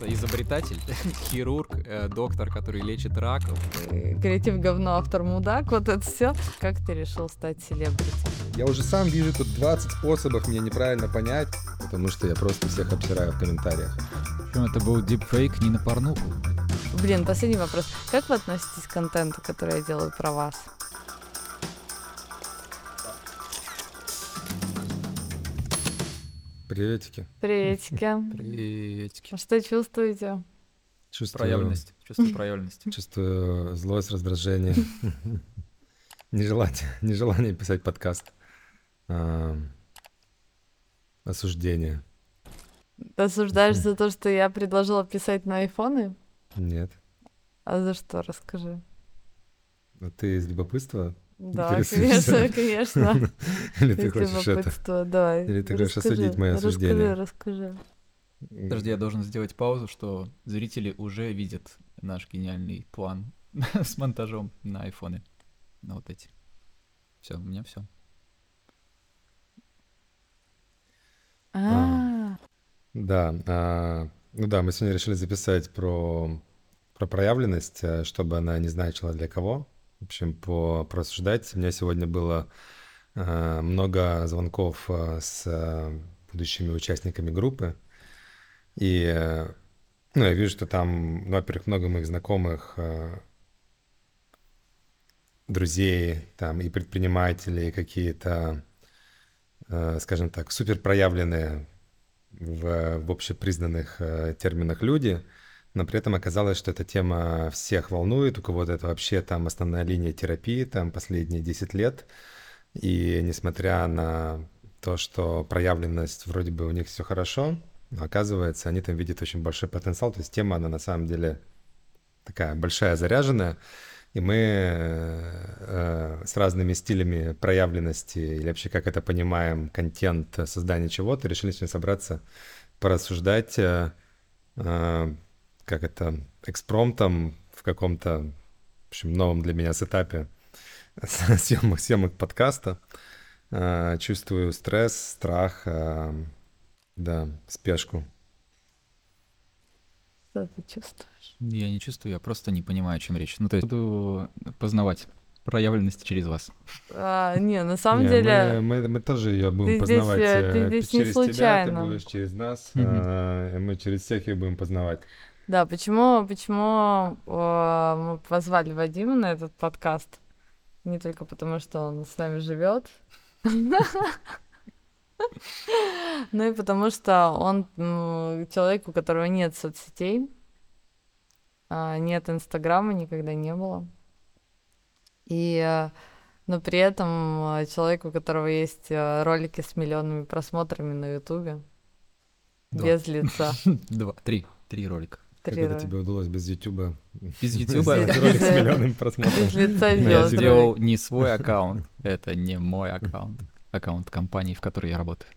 изобретатель, хирург, э, доктор, который лечит раков. Э, Креатив говно, автор мудак, вот это все. Как ты решил стать селебрити? Я уже сам вижу тут 20 способов меня неправильно понять, потому что я просто всех обсираю в комментариях. Причем это был дипфейк не на порнуху. Блин, последний вопрос. Как вы относитесь к контенту, который я делаю про вас? Приветики. Приветики. Приветики. А Что чувствуете? Чувствую, Проявленность. Чувство проявленности. чувствую злость, раздражение, нежелание, нежелание писать подкаст, А, осуждение. Ты осуждаешь за то, что я предложила писать на айфоны? Нет. А за что? Расскажи. А ты из любопытства? Да, конечно, конечно. Или ты хочешь это? Или ты хочешь осудить моё осуждение? Расскажи, расскажи. Подожди, я должен сделать паузу, что зрители уже видят наш гениальный план с монтажом на айфоне. На вот эти. Все, у меня все. А, Да, а, ну да, мы сегодня решили записать про, про проявленность, э, чтобы она не значила для кого. Общем, по, порассуждать. У меня сегодня было э, много звонков э, с э, будущими участниками группы. И, э, ну, я вижу, что там, ну, во-первых, много моих знакомых, э, друзей, там, и предприниматели, и какие-то, э, скажем так, супер проявленные в, в общепризнанных э, терминах люди, но при этом оказалось, что эта тема всех волнует, у кого-то это вообще там основная линия терапии, там последние 10 лет, и несмотря на то, что проявленность вроде бы у них все хорошо, оказывается, они там видят очень большой потенциал, то есть тема, она на самом деле такая большая, заряженная, и мы э, с разными стилями проявленности или вообще как это понимаем, контент создания чего-то, решили сегодня собраться, порассуждать, э, э, как это, экспромтом в каком-то, в общем, новом для меня сетапе съемок, съемок подкаста. Э, чувствую стресс, страх, э, да, спешку. Что ты чувствуешь? Я не чувствую, я просто не понимаю, о чем речь. Ну, то есть буду познавать проявленность через вас. А, не, на самом Не, деле... Мы, мы, мы тоже ее будем Ты здесь, познавать э, ты э, здесь не через тебя, ты случайно. будешь через нас, Мгм. а, и мы через всех ее будем познавать. Да, почему, почему э, мы позвали Вадима на этот подкаст? Не только потому, что он с нами живет, но и потому, что он м, человек, у которого нет соцсетей, а, нет Инстаграма, никогда не было. И, э, но при этом человек, у которого есть ролики с миллионными просмотрами на Ютубе, без лица. Два, три, три ролика. Как это тебе удалось без Ютуба? Без Ютуба Ролик с миллионным просмотром. Ну, я сделал не свой аккаунт, это не мой аккаунт, аккаунт компании, в которой я работаю.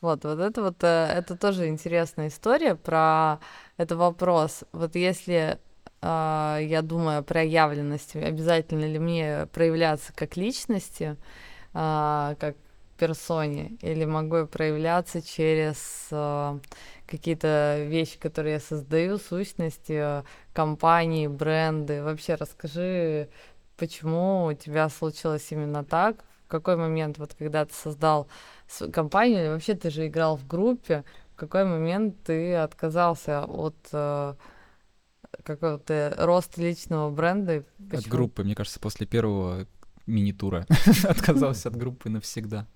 Вот, вот это вот, э, это тоже интересная история про это вопрос. Вот если а, я думаю о проявленности, обязательно ли мне проявляться как личности, а, как персоне, или могу я проявляться через какие-то вещи, которые я создаю, сущности, а, компании, бренды. Вообще расскажи, почему у тебя случилось именно так, в какой момент, вот когда ты создал компанию, или вообще ты же играл в группе, в какой момент ты отказался от э, какого-то роста личного бренда? и От почему? группы, мне кажется, после первого мини-тура отказался от группы навсегда.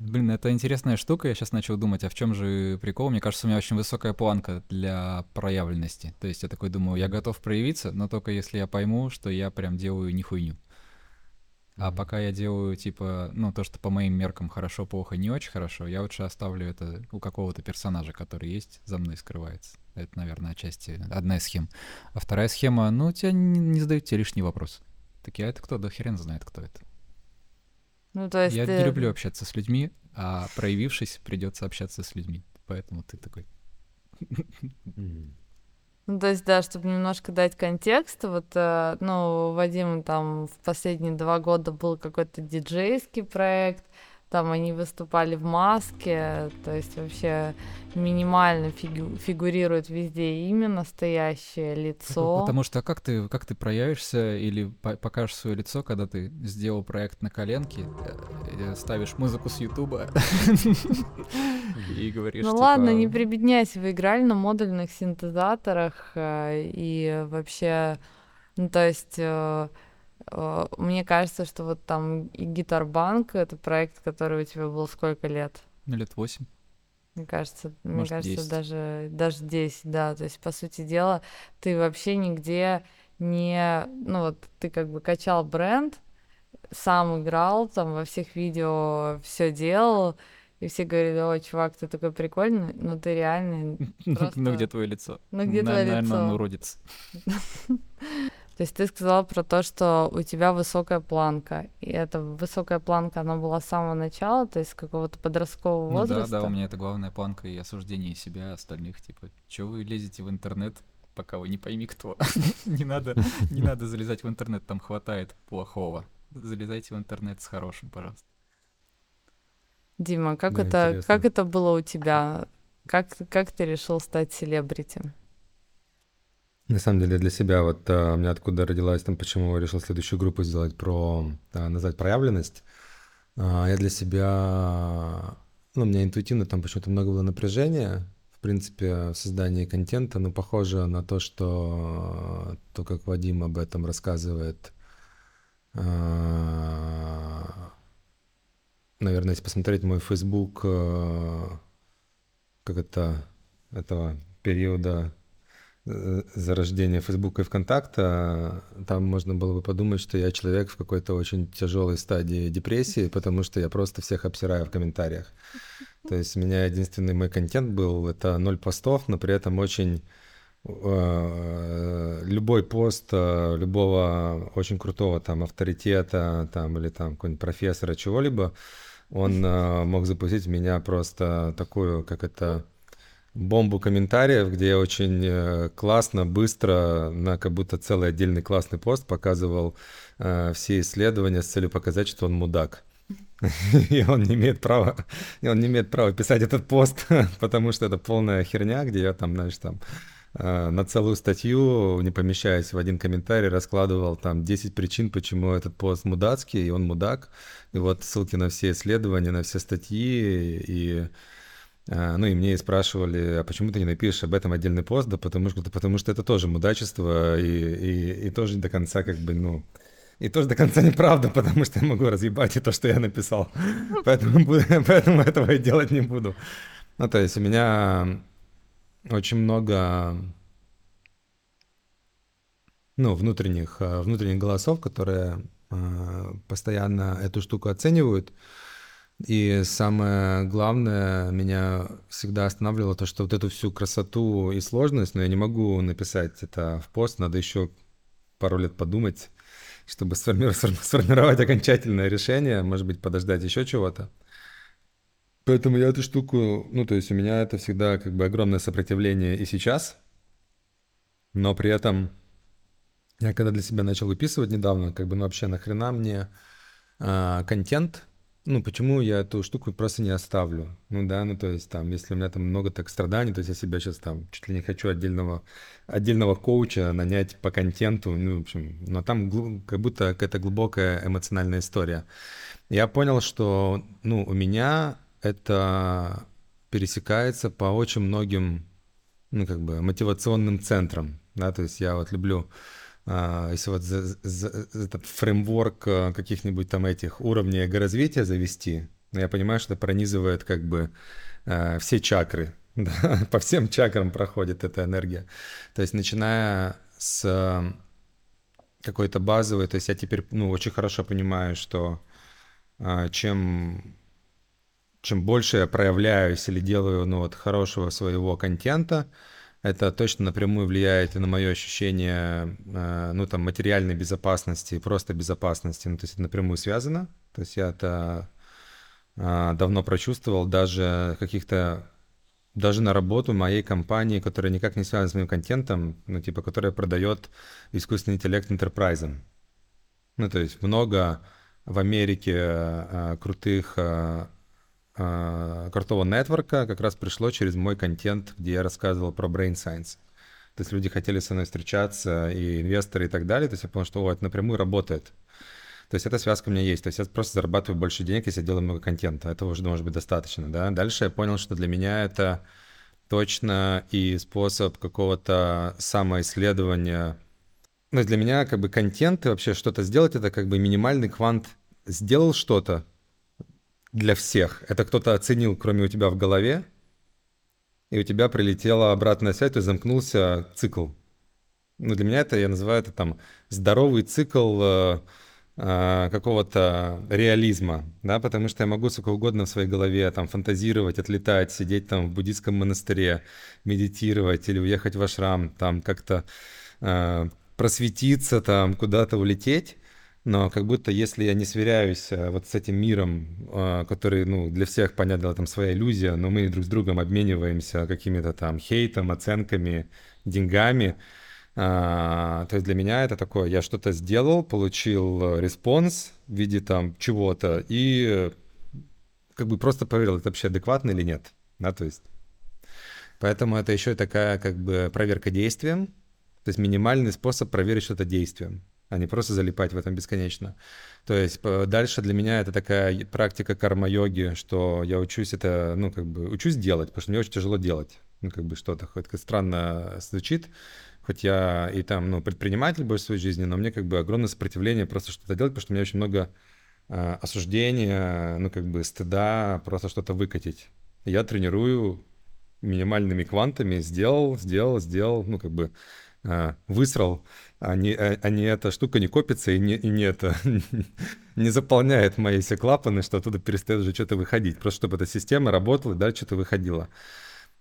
Блин, это интересная штука. Я сейчас начал думать, а в чем же прикол? Мне кажется, у меня очень высокая планка для проявленности. То есть я такой думаю, я готов проявиться, но только если я пойму, что я прям делаю не хуйню. А пока я делаю, типа, ну, то, что по моим меркам хорошо, плохо, не очень хорошо, я лучше оставлю это у какого-то персонажа, который есть, за мной скрывается. Это, наверное, отчасти одна из схем. А вторая схема, ну, тебя не, не задают тебе лишний вопрос. Такие, а это кто? Да хрен знает, кто это. Ну, то есть Я ты- не люблю общаться с людьми, а проявившись, придется общаться с людьми. Поэтому ты такой. Ну, то есть, да, чтобы немножко дать контекст, вот, э, ну, у Вадима там в последние два года был какой-то диджейский проект, там они выступали в маске, то есть вообще минимально фигу- фигурирует везде имя настоящее, лицо. Потому что как ты, как ты проявишься или по- покажешь свое лицо, когда ты сделал проект на коленке, э, ставишь музыку с Ютуба и говоришь, Ну типа, ладно, не прибедняйся, вы играли на модульных синтезаторах, э, и вообще, ну то есть э, э, мне кажется, что вот там и Гитарбанк это проект, который у тебя был сколько лет? Ну, лет восемь. Мне кажется, мне Может, кажется, 10. даже даже 10, да. То есть, по сути дела, ты вообще нигде не, ну вот ты как бы качал бренд, сам играл, там во всех видео все делал, и все говорили, о, чувак, ты такой прикольный, но ты реально, Просто- Ну, где твое лицо? ну где твое Наверное, он лицо? уродец. То есть ты сказал про то, что у тебя высокая планка, и эта высокая планка, она была с самого начала, то есть с какого-то подросткового Ну да, возраста? да, у меня это главная планка и осуждение себя, остальных, типа, чё вы лезете в интернет, пока вы не пойми кто. Не надо, не надо залезать в интернет, там хватает плохого. Залезайте в интернет с хорошим, пожалуйста. Дима, как Да, это, интересно. как это было у тебя? Как, как ты решил стать селебрити? На самом деле для себя вот а, у меня откуда родилась, там, почему я решил следующую группу сделать про, а, назвать проявленность. А, Я для себя, ну, у меня интуитивно там почему-то много было напряжения, в принципе, в создании контента, но похоже на то, что то, как Вадим об этом рассказывает, а, наверное, если посмотреть мой Facebook, как это, этого периода э, зарождения Фейсбука и ВКонтакта, там можно было бы подумать, что я человек в какой-то очень тяжелой стадии депрессии, потому что я просто всех обсираю в комментариях. То есть у меня единственный мой контент был, это ноль постов, но при этом очень э, любой пост э, любого очень крутого там авторитета там или там какого-нибудь профессора чего-либо, он э, мог запустить в меня просто такую, как это, бомбу комментариев, где я очень э, классно, быстро, на как будто целый отдельный классный пост показывал э, все исследования с целью показать, что он мудак. И он не имеет права, он не имеет права писать этот пост, потому что это полная херня, где я там, знаешь, там э, на целую статью, не помещаясь в один комментарий, раскладывал там 10 причин, почему этот пост мудацкий, и он мудак. И вот ссылки на все исследования, на все статьи, и Ну и мне спрашивали, а почему ты не напишешь об этом отдельный пост? Да потому что, потому что это тоже мудачество и, и, и тоже до конца как бы, ну, и тоже до конца неправда, потому что я могу разъебать и то, что я написал. Поэтому, поэтому этого и делать не буду. Ну, то есть у меня очень много, ну, внутренних, а, внутренних голосов, которые а, постоянно эту штуку оценивают. И самое главное, меня всегда останавливало то, что вот эту всю красоту и сложность, но я не могу написать это в пост, надо еще пару лет подумать, чтобы сформи- сформи- сформировать окончательное решение, может быть, подождать еще чего-то. Поэтому я эту штуку, ну, то есть у меня это всегда как бы огромное сопротивление и сейчас, но при этом я когда для себя начал выписывать недавно, как бы, ну, вообще нахрена мне а, контент, ну, почему я эту штуку просто не оставлю? Ну да, ну то есть там, если у меня там много так страданий, то есть я себя сейчас там чуть ли не хочу отдельного, отдельного коуча нанять по контенту, ну, в общем, но там как будто какая-то глубокая эмоциональная история. Я понял, что, ну, у меня это пересекается по очень многим, ну, как бы, мотивационным центрам, да, то есть я вот люблю если вот за, за- за этот фреймворк а, каких-нибудь там этих уровней эго-развития завести, ну, я понимаю, что это пронизывает как бы а, все чакры, да, по всем чакрам проходит эта энергия. То есть начиная с а, какой-то базовой, то есть я теперь, ну, очень хорошо понимаю, что а, чем чем больше я проявляюсь или делаю, ну, вот, хорошего своего контента, это точно напрямую влияет и на мое ощущение, э, ну, там, материальной безопасности просто безопасности. Ну, то есть это напрямую связано. То есть я это э, давно прочувствовал, даже каких-то даже на работу моей компании, которая никак не связана с моим контентом, ну, типа, которая продает искусственный интеллект интерпрайзам. Ну, то есть много в Америке а, крутых крутого нетворка как раз пришло через мой контент, где я рассказывал про brain science. То есть люди хотели со мной встречаться, и инвесторы, и так далее. То есть я понял, что о, это напрямую работает. То есть эта связка у меня есть. То есть я просто зарабатываю больше денег, если я делаю много контента. Этого уже может быть достаточно, да. Дальше я понял, что для меня это точно и способ какого-то самоисследования. Ну, для меня как бы контент и вообще что-то сделать, это как бы минимальный квант. Сделал что-то для всех. Это кто-то оценил, кроме у тебя в голове, и у тебя прилетела обратная связь, то есть замкнулся цикл. Ну, для меня это, я называю это там здоровый цикл э, э, какого-то реализма, да, потому что я могу сколько угодно в своей голове там фантазировать, отлетать, сидеть там в буддийском монастыре, медитировать или уехать в ашрам, там как-то э, просветиться, там куда-то улететь, но как будто если я не сверяюсь э, вот с этим миром, э, который, ну, для всех, понятно, там своя иллюзия, но мы друг с другом обмениваемся какими-то там хейтом, оценками, деньгами, а, то есть для меня это такое, я что-то сделал, получил response в виде там чего-то и как бы просто проверил, это вообще адекватно или нет, да, то есть. Поэтому это еще и такая как бы проверка действием, то есть минимальный способ проверить что-то действием а не просто залипать в этом бесконечно. То есть дальше для меня это такая практика карма-йоги, что я учусь это, ну, как бы, учусь делать, потому что мне очень тяжело делать. Ну, как бы что-то, хоть странно звучит, хоть я и там, ну, предприниматель больше своей жизни, но мне как бы огромное сопротивление просто что-то делать, потому что у меня очень много э, осуждения, ну, как бы стыда, просто что-то выкатить. Я тренирую минимальными квантами, сделал, сделал, сделал, ну, как бы э, высрал а, а не эта штука не копится и не, и не это не заполняет мои все клапаны, что оттуда перестает уже что-то выходить. Просто чтобы эта система работала дальше что-то выходило.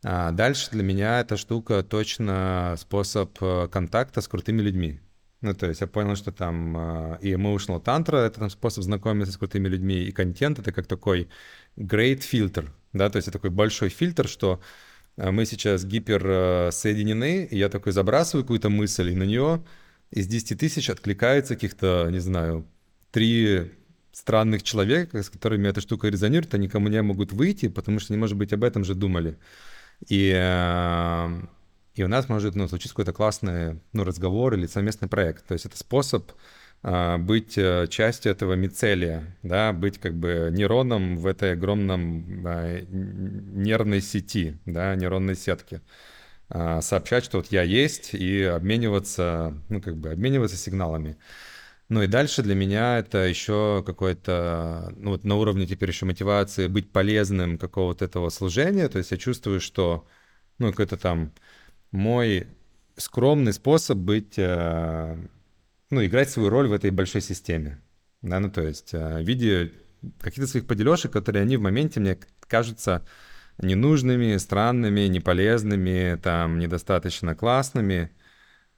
А дальше для меня эта штука точно способ э, контакта с крутыми людьми. Ну, то есть я понял, что там э, и emotional tantra — это там способ знакомиться с крутыми людьми, и контент — это как такой great filter, да, то есть это такой большой фильтр, что э, мы сейчас гипер соединены, и я такой забрасываю какую-то мысль, и на нее из 10 тысяч откликается каких-то, не знаю, три странных человека, с которыми эта штука резонирует, они ко мне могут выйти, потому что они, может быть, об этом же думали. И, э, и у нас может ну, случиться какой-то классный ну, разговор или совместный проект. То есть это способ э, быть э, частью этого мицелия, да, быть как бы нейроном в этой огромном нервной сети, да, нейронной сетке. А, сообщать, что вот я есть, и обмениваться, ну, как бы обмениваться сигналами. Ну и дальше для меня это еще какой-то, ну вот на уровне теперь еще мотивации быть полезным какого-то этого служения, то есть я чувствую, что, ну, какой-то там мой скромный способ быть, э, ну, играть свою роль в этой большой системе, да, ну, то есть э, в виде каких-то своих поделешек, которые они в моменте мне кажутся ненужными, странными, неполезными, там, недостаточно классными.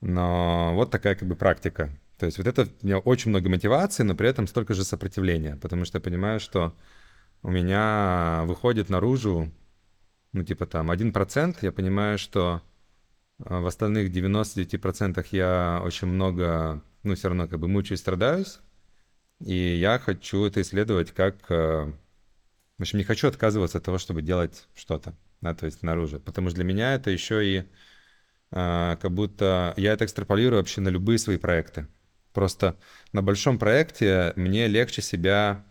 Но вот такая как бы практика. То есть вот это у меня очень много мотивации, но при этом столько же сопротивления, потому что я понимаю, что у меня выходит наружу, ну, типа там 1%, я понимаю, что э, в остальных 99% я очень много, ну, все равно как бы мучаюсь, страдаюсь, и я хочу это исследовать как э, в общем, не хочу отказываться от того, чтобы делать что-то, да, то есть наружу. Потому что для меня это еще и а, как будто я это экстраполирую вообще на любые свои проекты. Просто на большом проекте мне легче себя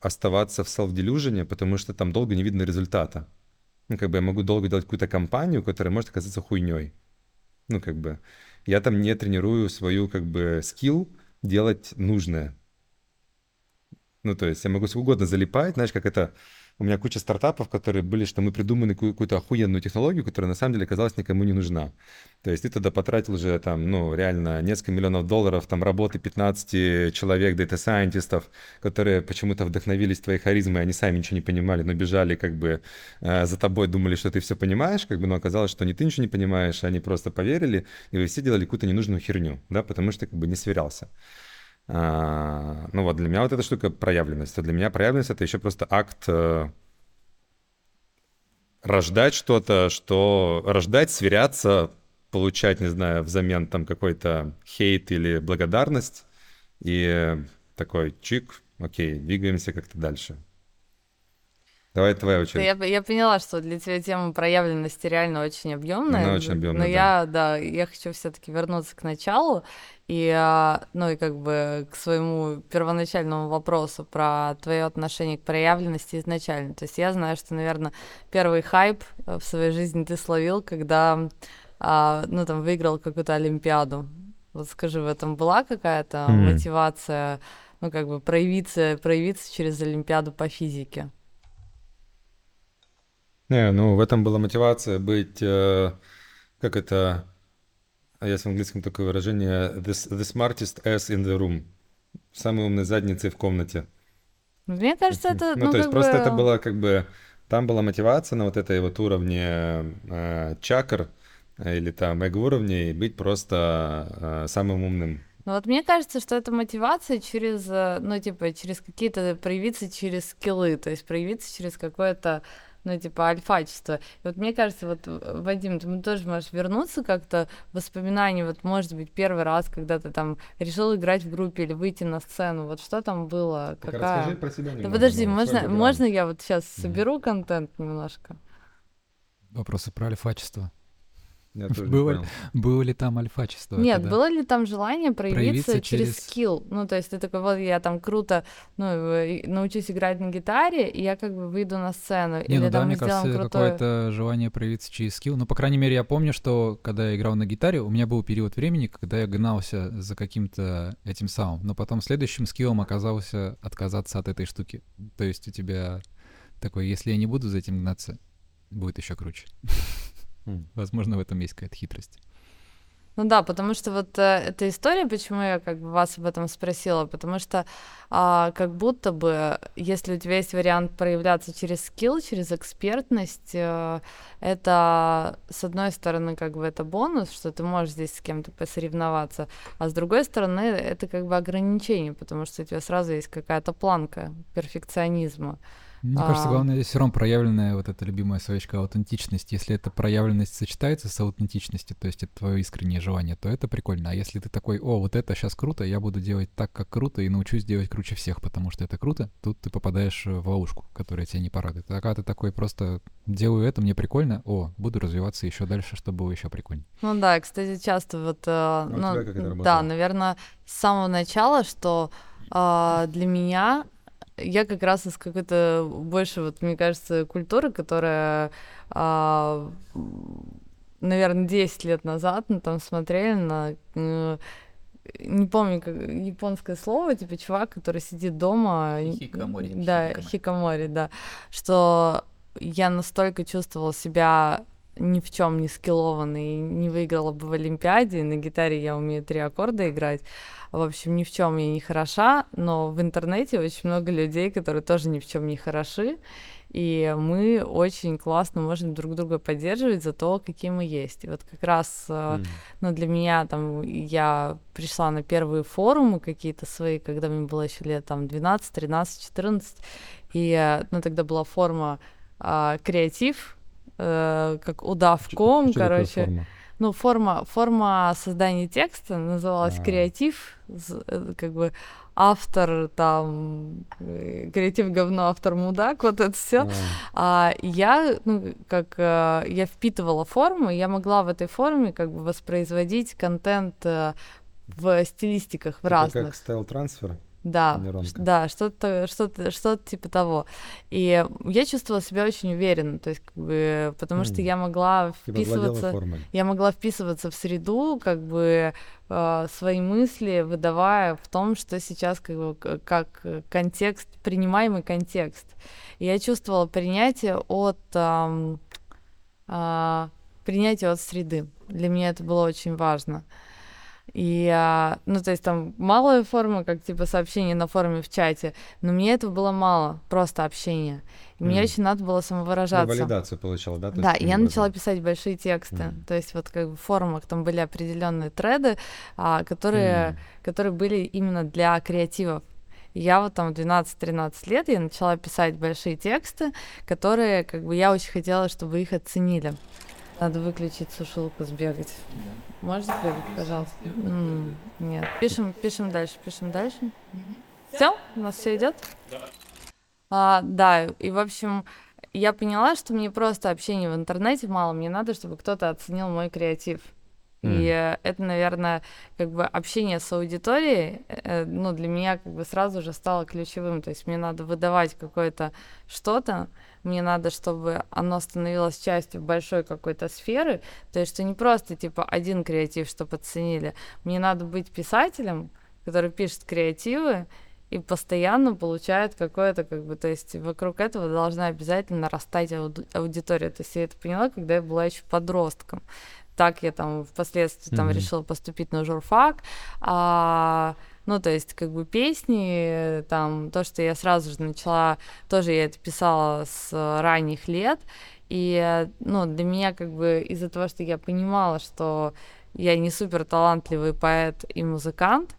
оставаться в self-delusion, потому что там долго не видно результата. Ну, как бы я могу долго делать какую-то компанию, которая может оказаться хуйней. Ну, как бы я там не тренирую свою, как бы, скилл делать нужное. Ну, то есть я могу сколько угодно залипать, знаешь, как это... У меня куча стартапов, которые были, что мы придумали какую-то охуенную технологию, которая на самом деле оказалась никому не нужна. То есть ты тогда потратил уже там, ну, реально несколько миллионов долларов, там, работы 15 человек, дата-сайентистов, которые почему-то вдохновились твоей харизмой, они сами ничего не понимали, но бежали как бы э, за тобой, думали, что ты все понимаешь, как бы, но оказалось, что не ты ничего не понимаешь, они просто поверили, и вы все делали какую-то ненужную херню, да, потому что как бы не сверялся. А, ну вот для меня вот эта штука проявленность. А для меня проявленность это еще просто акт э, рождать что-то, что рождать, сверяться, получать, не знаю, взамен там какой-то хейт или благодарность. И такой чик, окей, двигаемся как-то дальше. Давай твоя очередь. Я, я поняла, что для тебя тема проявленности реально очень объемная. Она очень объемная. Но да. я, да, я хочу все-таки вернуться к началу и, а, ну и как бы к своему первоначальному вопросу про твое отношение к проявленности изначально. То есть я знаю, что, наверное, первый хайп э, в своей жизни ты словил, когда, а, ну там выиграл какую-то олимпиаду. Вот скажи, в этом была какая-то М. мотивация, ну как бы проявиться, проявиться через олимпиаду по физике? Не, ну в этом была мотивация быть, э, как это, а есть в английском такое выражение, the, the smartest ass in the room, самый умный задницей в комнате. Мне кажется, это, Ну, ну, то есть как просто бы- это было как бы, там была мотивация на вот этой вот уровне э, чакр э, или там эго-уровней быть просто э, самым умным. Ну вот мне кажется, что это мотивация через, э, ну типа, через какие-то, проявиться через скиллы, то есть проявиться через какое-то, ну типа, альфачество. И вот мне кажется, вот, э, Вадим, ты тоже можешь вернуться как-то в воспоминания, вот может быть первый раз, когда ты там решил играть в группе или выйти на сцену, вот что там было, Так какая... расскажи про себя Да немного, подожди, ну, можно, можно я вот сейчас соберу контент немножко? Вопросы про альфачество. Я тоже не Было- понял. Было ли там альфачество? Нет, Это да. было ли там желание проявиться, Проявиться через... через- скилл? Ну, то есть ты такой, вот я там круто, ну, научусь играть на гитаре, и я как бы выйду на сцену. Не, или ну да, мне кажется, крутой... какое-то желание проявиться через скилл. Ну, по крайней мере, я помню, что когда я играл на гитаре, у меня был период времени, когда я гнался за каким-то этим самым, но потом следующим скиллом оказался отказаться от этой штуки. То есть у тебя такой, если я не буду за этим гнаться, будет еще круче. Возможно, в этом есть какая-то хитрость. Ну да, потому что вот э, эта история, почему я как бы вас об этом спросила, потому что а, как будто бы, если у тебя есть вариант проявляться через скилл, через экспертность, э, это, с одной стороны, как бы это бонус, что ты можешь здесь с кем-то посоревноваться, а с другой стороны, это как бы ограничение, потому что у тебя сразу есть какая-то планка перфекционизма. Мне кажется, А. главное здесь все равно проявленная вот эта любимая словечко аутентичность. Если эта проявленность сочетается с аутентичностью, то есть это твое искреннее желание, то это прикольно. А если ты такой, о, вот это сейчас круто, я буду делать так, как круто, и научусь делать круче всех, потому что это круто, тут ты попадаешь в ловушку, которая тебя не порадует. А когда ты такой просто делаю это, мне прикольно, о, буду развиваться еще дальше, чтобы было еще прикольнее. Ну да, кстати, часто вот, э, у ну, тебя как это да, наверное, с самого начала, что а, для меня я как раз из какой-то больше, вот мне кажется, культуры, которая, а, наверное, 10 лет назад, ну, там смотрели на э, не помню, как японское слово, типа чувак, который сидит дома. Хикамори, Да, хикамори, да. Что я настолько чувствовала себя ни в чем не скиллованной, не выиграла бы в Олимпиаде. На гитаре я умею три аккорда играть. В общем, ни в чем я не хороша, но в интернете очень много людей, которые тоже ни в чем не хороши. И мы очень классно можем друг друга поддерживать за то, какие мы есть. И вот как раз М. ну, для меня там я пришла на первые форумы какие-то свои, когда мне было еще лет там 12, 13, 14. И, э, ну, тогда была форма а, креатив, э, как удавком, Что такое короче. форма? Ну, форма, форма создания текста называлась А. креатив, э, как бы автор там, э, креатив говно, автор мудак, вот это все. А, А я, ну, как я впитывала форму, я могла в этой форме как бы воспроизводить контент в стилистиках, в это разных. как стайл-трансфер? Да, нейронка. ш- да, что-то, что-то, что-то типа того. И я чувствовала себя очень уверенно, то есть, как бы, потому что М. я могла вписываться, я могла вписываться в среду, как бы э, свои мысли выдавая в том, что сейчас как бы как э, контекст, принимаемый контекст. И я чувствовала принятие от ам, а, принятие от среды. Для меня это было очень важно. И, а, ну, то есть там малая форма, как типа сообщение на форуме в чате, но мне этого было мало, просто общение. И мне Мгм. очень надо было Ну, самовыражаться. валидацию получала, да? Да, я таким начала образом? писать большие тексты. Мгм. То есть вот как бы в форумах там были определенные треды, а, которые, М. которые были именно для креативов. Я вот там в 12-13 лет я начала писать большие тексты, которые как бы я очень хотела, чтобы их оценили. Надо выключить сушилку, сбегать. Можно сбегать, пожалуйста? М, Нет. Пишем, пишем дальше, пишем дальше. Все? У нас все идет? Да. А, да, и в общем, я поняла, что мне просто общение в интернете мало, мне надо, чтобы кто-то оценил мой креатив. Mm. И это, наверное, как бы общение с аудиторией, э, ну, для меня как бы сразу же стало ключевым. То есть мне надо выдавать какое-то что-то, мне надо, чтобы оно становилось частью большой какой-то сферы. То есть что не просто, типа, один креатив, чтобы оценили. Мне надо быть писателем, который пишет креативы, и постоянно получает какое-то, как бы, то есть вокруг этого должна обязательно растать ауди- аудитория. То есть я это поняла, когда я была еще подростком так я там впоследствии там решила поступить на журфак. А, ну, то есть, как бы песни, там, то, что я сразу же начала, тоже я это писала с ранних лет, и, ну, для меня, как бы, из-за того, что я понимала, что я не супер талантливый поэт и музыкант,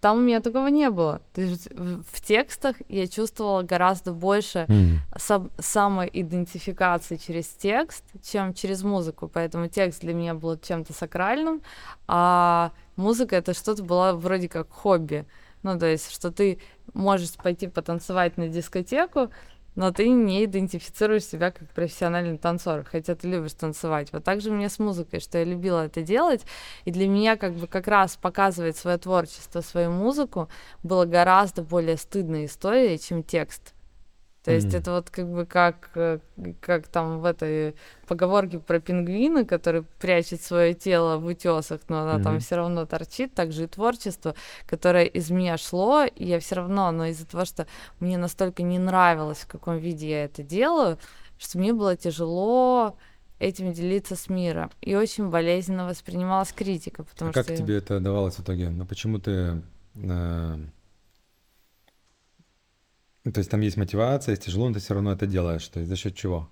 там у меня такого не было. То есть в текстах я чувствовала гораздо больше mm. сам, самоидентификации через текст, чем через музыку. Поэтому текст для меня был чем-то сакральным, а музыка это что-то было вроде как хобби. Ну, то есть, что ты можешь пойти потанцевать на дискотеку, но ты не идентифицируешь себя как профессиональный танцор, хотя ты любишь танцевать. Вот так же мне с музыкой, что я любила это делать, и для меня как бы как раз показывать свое творчество, свою музыку было гораздо более стыдной историей, чем текст. То есть mm. это вот как бы как, э, как там в этой поговорке про пингвина, который прячет свое тело в утесах, но она mm-hmm. там все равно торчит, так же и творчество, которое из меня шло, и я все равно, но из-за того, что мне настолько не нравилось, в каком виде я это делаю, что мне было тяжело этим делиться с миром. И очень болезненно воспринималась критика, потому а что... как тебе это давалось в итоге? Ну почему ты... Э то есть там есть мотивация, есть тяжело, но ты все равно это делаешь. То есть за счет чего?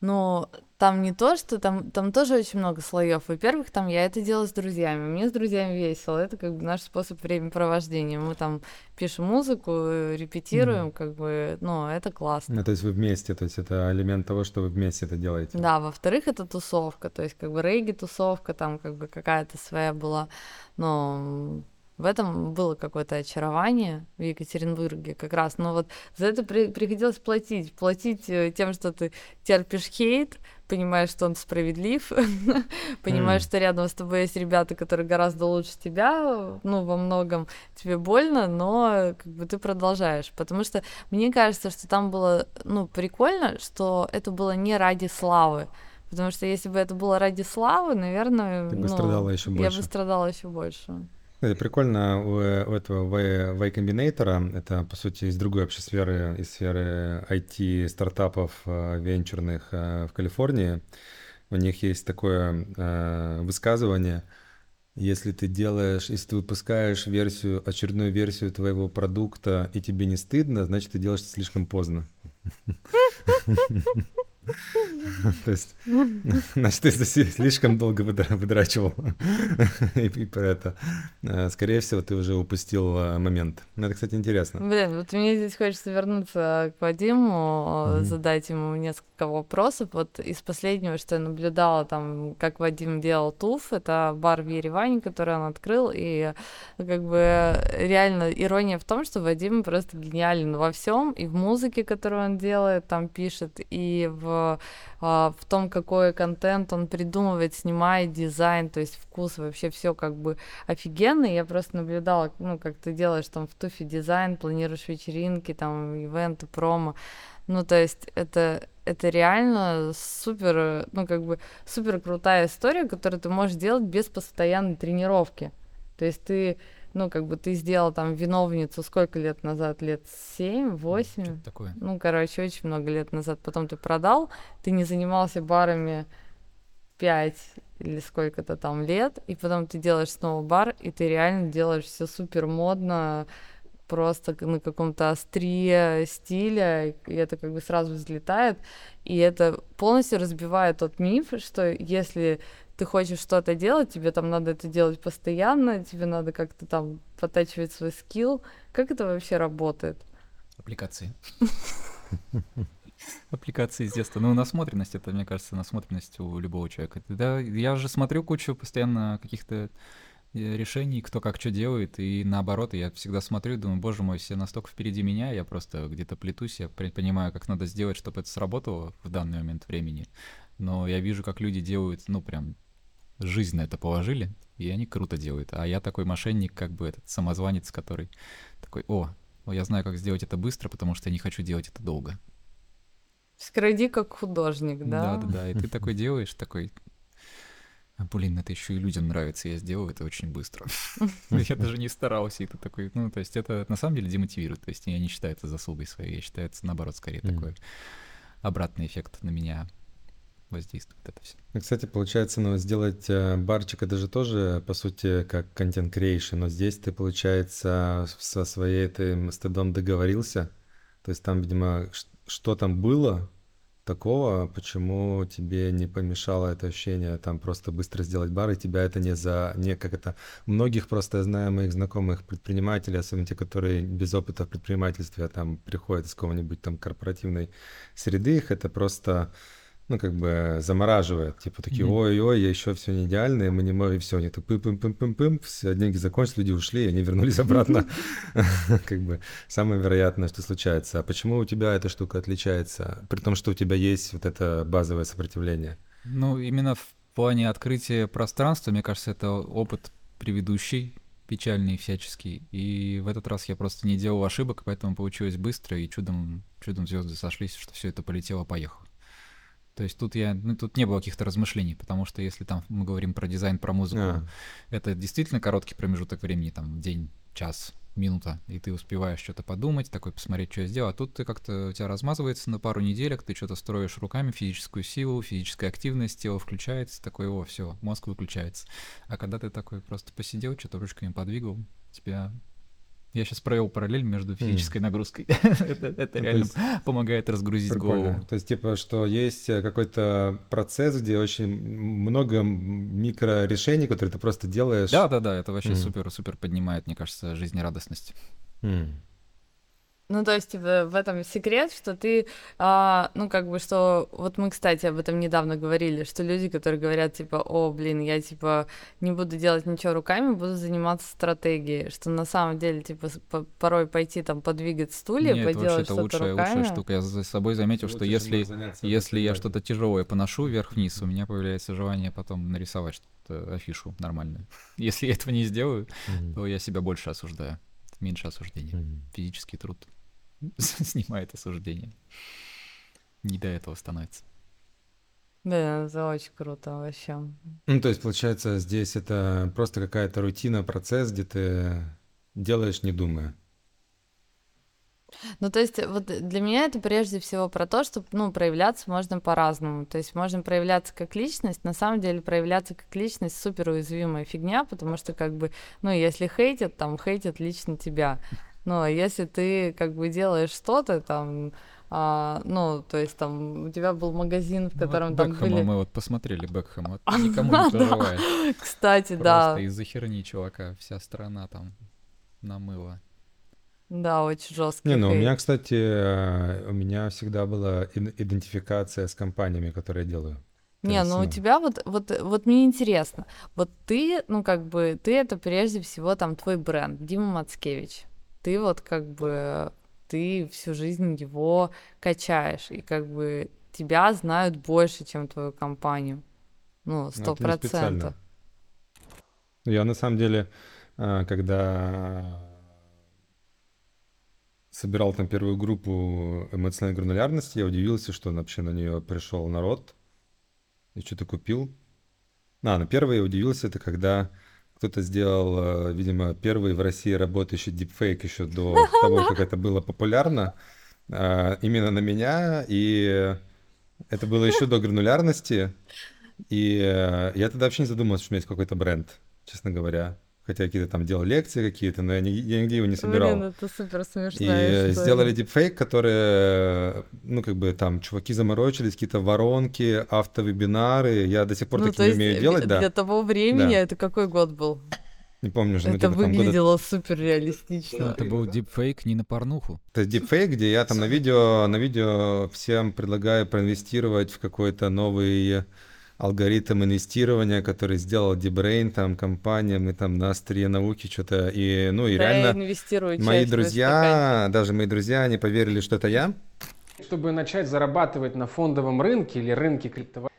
Ну, там не то, что там, там тоже очень много слоев. Во-первых, там я это делаю с друзьями. Мне с друзьями весело. Это как бы наш способ времяпровождения. Мы там пишем музыку, репетируем, mm. как бы, ну, это классно. Ну, то есть вы вместе, то есть это элемент того, что вы вместе это делаете. Да, во-вторых, это тусовка, то есть как бы рейги-тусовка, там как бы какая-то своя была, ну, в этом было какое-то очарование в Екатеринбурге как раз. Но вот за это при, приходилось платить. Платить э, тем, что ты терпишь хейт, понимаешь, что он справедлив, понимаешь, что рядом с тобой есть ребята, которые гораздо лучше тебя, ну, во многом тебе больно, но как бы ты продолжаешь. Потому что мне кажется, что там было, ну, прикольно, что это было не ради славы. Потому что если бы это было ради славы, наверное, ты бы ну, страдала еще больше. я бы страдала еще больше. Это прикольно у, у этого Y Combinator, это, по сути, из другой вообще сферы, из сферы IT, стартапов э, венчурных э, в Калифорнии. У них есть такое э, высказывание, если ты делаешь, если ты выпускаешь версию, очередную версию твоего продукта, и тебе не стыдно, значит, ты делаешь это слишком поздно. То есть, значит, ты слишком долго выдрачивал. И про это. Э, скорее всего, ты уже упустил э, момент. Ну, это, кстати, интересно. Блин, вот мне здесь хочется вернуться к Вадиму, задать ему несколько вопросов. Вот из последнего, что я наблюдала, там, как Вадим делал туф, это бар в Ереване, который он открыл, и как бы реально ирония в том, что Вадим просто гениален во всем, и в музыке, которую он делает, там пишет, и в а, в том, какой контент он придумывает, снимает, дизайн, то есть вкус, вообще все как бы офигенный. Я просто наблюдала, ну, как ты делаешь там в туфе дизайн, планируешь вечеринки, там, ивенты, промо. Ну, то есть это, это реально супер, ну, как бы супер крутая история, которую ты можешь делать без постоянной тренировки. То есть ты ну, как бы ты сделал там виновницу сколько лет назад? Лет семь, восемь? такое. Ну, короче, очень много лет назад. Потом ты продал, ты не занимался барами пять или сколько-то там лет, и потом ты делаешь снова бар, и ты реально делаешь все супер модно, просто на каком-то острие стиля, и это как бы сразу взлетает, и это полностью разбивает тот миф, что если ты хочешь что-то делать, тебе там надо это делать постоянно, тебе надо как-то там подтачивать свой скилл. Как это вообще работает? Аппликации. Аппликации с детства. Ну, насмотренность, это, мне кажется, насмотренность у любого человека. Да, я же смотрю кучу постоянно каких-то э, решений, кто как что делает, и наоборот, я всегда смотрю и думаю, боже мой, все настолько впереди меня, я просто где-то плетусь, я понимаю, как надо сделать, чтобы это сработало в данный момент времени, но я вижу, как люди делают, ну, прям жизнь на это положили, и они круто делают. А я такой мошенник, как бы этот самозванец, который такой, о, я знаю, как сделать это быстро, потому что я не хочу делать это долго. Скради как художник, да? Да, да, да. И ты такой делаешь, такой, а, блин, это еще и людям нравится, я сделал это очень быстро. Я даже не старался, и ты такой, ну, то есть это на самом деле демотивирует, то есть я не считаю это заслугой своей, я считаю это, наоборот, скорее такой обратный эффект на меня воздействует это все. Ну, кстати, получается, ну, сделать э, барчик, это же тоже, по сути, как контент creation, но здесь ты, получается, со своей этой стыдом договорился, то есть там, видимо, что там было, такого, почему тебе не помешало это ощущение там просто быстро сделать бар, и тебя это не за... Не как это... Многих просто я знаю моих знакомых предпринимателей, особенно те, которые без опыта в предпринимательстве, а там приходят из какого-нибудь там корпоративной среды, их это просто ну, как бы замораживает. Типа такие, ой-ой, я еще все не идеально, мы не можем, и все, они так пым-пым-пым-пым-пым, все деньги закончились, люди ушли, они вернулись обратно. Как бы самое вероятное, что случается. А почему у тебя эта штука отличается, при том, что у тебя есть вот это базовое сопротивление? Ну, именно в плане открытия пространства, мне кажется, это опыт предыдущий, печальный всяческий. И в этот раз я просто не делал ошибок, поэтому получилось быстро, и чудом, чудом звезды сошлись, что все это полетело, поехало. То есть тут я, ну, тут не было каких-то размышлений, потому что если там мы говорим про дизайн, про музыку, yeah. это действительно короткий промежуток времени, там день, час, минута, и ты успеваешь что-то подумать, такой посмотреть, что я сделал, а тут ты как-то у тебя размазывается на пару неделек, ты что-то строишь руками, физическую силу, физическая активность, тело включается, такой, о, все, мозг выключается. А когда ты такой просто посидел, что-то ручками подвигал, тебя я сейчас провел параллель между физической mm. нагрузкой. это это ну, реально есть, помогает разгрузить прикольно. голову. То есть, типа, что есть э, какой-то процесс, где очень много микрорешений, которые ты просто делаешь. Да, да, да, это вообще супер-супер mm. поднимает, мне кажется, жизнерадостность. Mm. Ну, то есть в, в этом секрет, что ты, а, ну, как бы, что, вот мы, кстати, об этом недавно говорили, что люди, которые говорят, типа, о, блин, я, типа, не буду делать ничего руками, буду заниматься стратегией, что на самом деле, типа, порой пойти там подвигать стулья, Нет, поделать что-то лучшая, руками. лучшая штука. Я за собой заметил, Лучше что если, если я что-то тяжелое поношу вверх-вниз, у меня появляется желание потом нарисовать что-то, афишу нормальную. Если я этого не сделаю, mm-hmm. то я себя больше осуждаю. Меньше осуждения. Mm-hmm. Физический труд. снимает осуждение. Не до этого становится. Да, это очень круто вообще. Ну, то есть, получается, здесь это просто какая-то рутина, процесс, где ты делаешь, не думая. Ну, то есть, вот для меня это прежде всего про то, что, ну, проявляться можно по-разному. То есть, можно проявляться как личность, на самом деле проявляться как личность супер уязвимая фигня, потому что, как бы, ну, если хейтят, там, хейтят лично тебя. Ну, а если ты как бы делаешь что-то там, а, ну, то есть там у тебя был магазин, в котором ну, вот там Бекхэма были... мы вот посмотрели Бекхэма, вот никому не проживает. Кстати, да. Просто из-за херни чувака вся страна там намыла. Да, очень жесткий. Не, ну у меня, кстати, э, у меня всегда была идентификация с компаниями, которые я делаю. Не, есть, ну, ну у тебя вот, вот, вот мне интересно, вот ты, ну как бы, ты это прежде всего там твой бренд, Дима Мацкевич ты вот как бы ты всю жизнь его качаешь, и как бы тебя знают больше, чем твою компанию. Ну, ну сто процентов. Я на самом деле, а, когда собирал там первую группу эмоциональной гранулярности, я удивился, что вообще на нее пришел народ и что-то купил. А, на первое я удивился, это когда кто-то сделал, э, видимо, первый в России работающий дипфейк еще до того, как это было популярно, э, именно на меня, и это было еще до гранулярности, и э, я тогда вообще не задумывался, что у меня есть какой-то бренд, честно говоря хотя какие-то там делал лекции какие-то, но я, не, я нигде его не собирал. Блин, это супер смешно. И сделали дипфейк, которые, ну, как бы там чуваки заморочились, какие-то воронки, автовебинары, я до сих пор ну, такие умею делать, да. Для того времени, да. это какой год был? Не помню уже. Это выглядело года... супер реалистично. Это был дипфейк не на порнуху. Это дипфейк, где я там на видео, на видео всем предлагаю проинвестировать в какой-то новый алгоритм инвестирования, который сделал Дебрейн, там, компания, мы там на острие науки что-то, и, ну, и Да, реально мои друзья, даже мои друзья, они поверили, что это я, Чтобы начать зарабатывать на фондовом рынке или рынке криптовалют,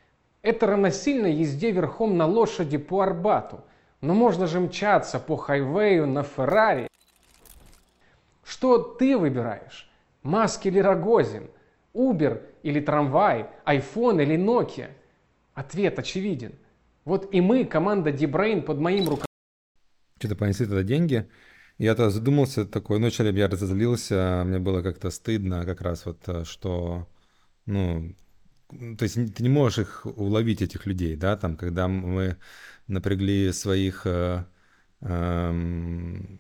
это равносильно езде верхом на лошади по Арбату. Но можно же мчаться по хайвею на Феррари. Что ты выбираешь? Маск или Рогозин? Uber или трамвай? iPhone или Nokia? Ответ очевиден. Вот и мы, команда Дебрейн под моим руководством, что-то понесли тогда деньги. Я тогда задумался такой, ну, вначале я разозлился, мне было как-то стыдно как раз вот, э, что, ну, то есть ты не можешь их уловить, этих людей, да, там, когда мы напрягли своих, э, эм,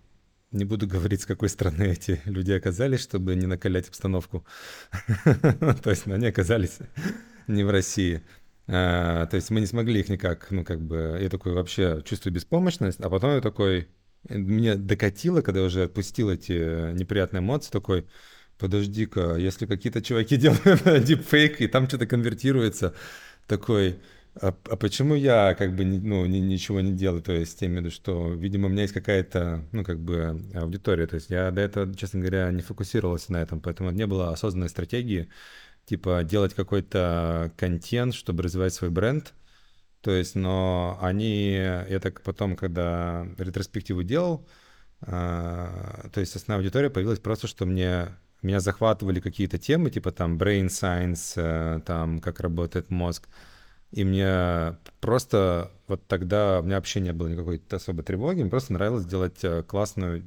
не буду говорить, с какой страны эти люди оказались, чтобы не накалять обстановку. То есть они оказались не в России. А, То есть мы не смогли их никак, ну, как бы, я такой вообще чувствую беспомощность, а потом я такой, э, мне докатило, когда я уже отпустил эти неприятные эмоции, такой, подожди-ка, если какие-то чуваки делают дипфейк, и там что-то конвертируется, такой, а, а почему я как бы ну, ни- ничего не делаю? То есть, я имею в виду, что, видимо, у меня есть какая-то, ну, как бы аудитория. То есть я до этого, честно говоря, не фокусировался на этом, поэтому не было осознанной стратегии, типа делать какой-то контент, чтобы развивать свой бренд. То есть, но они, я так потом, когда ретроспективу делал, а, то есть основная аудитория появилась просто, что мне меня захватывали какие-то темы, типа там brain science, э, там как работает мозг, и мне просто вот тогда у меня вообще не было никакой особой тревоги, мне просто нравилось делать э, классную...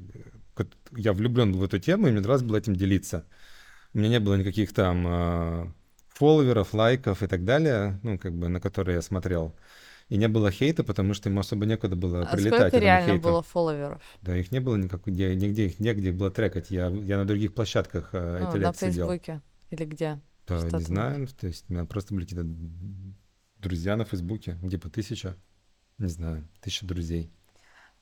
Я влюблен в эту тему, и мне нравилось было этим делиться. У меня не было никаких там э, фолловеров, лайков и так далее, ну, как бы, на которые я смотрел. И не было хейта, потому что ему особо некуда было А прилетать сколько этому реально хейту. было фолловеров? Да, их не было никакой, где- нигде их негде было трекать. Я, я на других площадках э, Ну, эти на лет сидел. Фейсбуке или где? Да, не знаю, то есть у меня просто были какие-то друзья на Фейсбуке, типа тысяча, не знаю, тысяча друзей.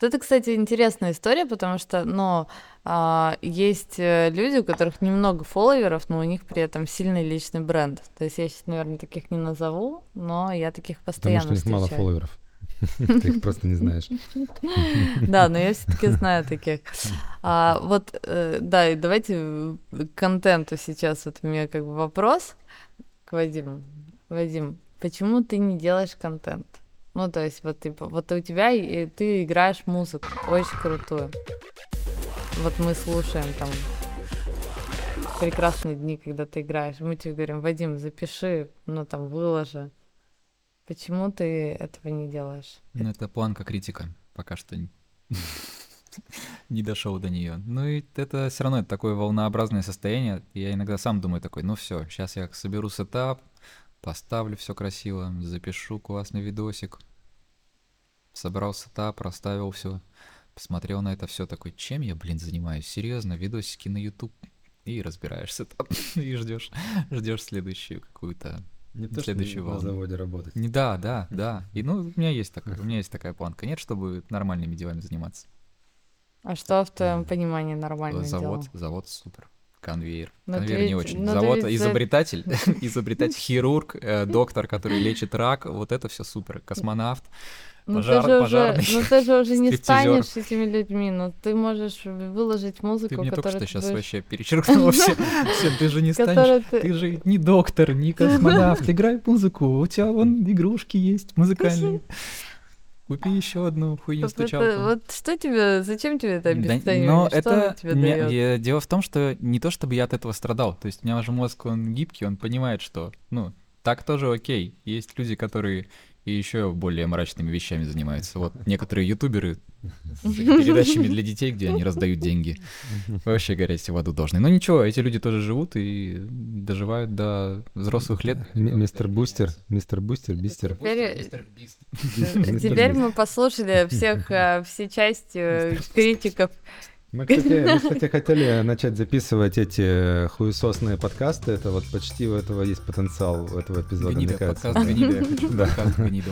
Это, кстати, интересная история, потому что, ну, а, есть э, люди, у которых немного фолловеров, но у них при этом сильный личный бренд. То есть я сейчас, наверное, таких не назову, но я таких Потому постоянно что у них мало встречаю. фолловеров. Ты их просто не знаешь. Да, но я все-таки знаю таких. А, вот, э, да, и давайте к контенту сейчас. Вот у меня как бы вопрос к Вадиму. Вадим, почему ты не делаешь контент? Ну, то есть, вот, типа, вот у тебя и ты играешь музыку очень крутую. Вот мы слушаем там прекрасные дни, когда ты играешь. Мы тебе говорим, Вадим, запиши, ну там выложи. Почему ты этого не делаешь? Ну, это планка критика. Пока что не дошел до нее. Ну и это все равно это такое волнообразное состояние. Я иногда сам думаю такой, ну все, сейчас я соберу setup, поставлю все красиво, запишу классный видосик. Собрал setup, расставил все, посмотрел на это все такой, чем я, блин, занимаюсь? Серьезно, видосики на YouTube. И разбираешь setup, и ждешь, ждешь следующую какую-то Не то, что Следующую на волну. заводе работать. не, да, да, да. И ну, у меня есть такая, у меня есть такая планка. Нет, чтобы нормальными делами заниматься. А что в твоем понимании нормальное завод, дело? завод супер. Конвейер. Но ты Конвейер не ведь- очень. но ты Завод ведь изобретатель, изобретатель, хирург, э, доктор, который лечит рак. Вот это все супер. Космонавт. Ну ты, пожар- же уже, пожарный, ну ты же уже не станешь этими людьми, ну ты можешь выложить музыку, Ты мне только что сейчас будешь- вообще перечеркнула все. Все, ты же не станешь. Ты же не доктор, не космонавт. Играй музыку. У тебя вон игрушки есть музыкальные. Купи еще одну хуйню стучалку. Вот что тебе, зачем тебе это Да, обесценивание? но Что это тебе не- даёт? я- дело в том, что не то чтобы я от этого страдал. То есть у меня уже мозг он гибкий, он понимает, что ну так тоже окей. Есть люди, которые и еще более мрачными вещами занимаются. Вот некоторые ютуберы с передачами для детей, где они раздают деньги. Вообще гореть в аду должны. Но ничего, эти люди тоже живут и доживают до взрослых лет. Мистер Бустер, мистер Бустер, Бистер. Теперь, мы послушали всех, э, все части э, критиков. Мы, кстати, мы, кстати, хотели начать записывать эти хуесосные подкасты. Это вот почти у этого есть потенциал у этого эпизода, мне Гнида, кажется. подкаст гнида, я хочу Да. подкаст гнида.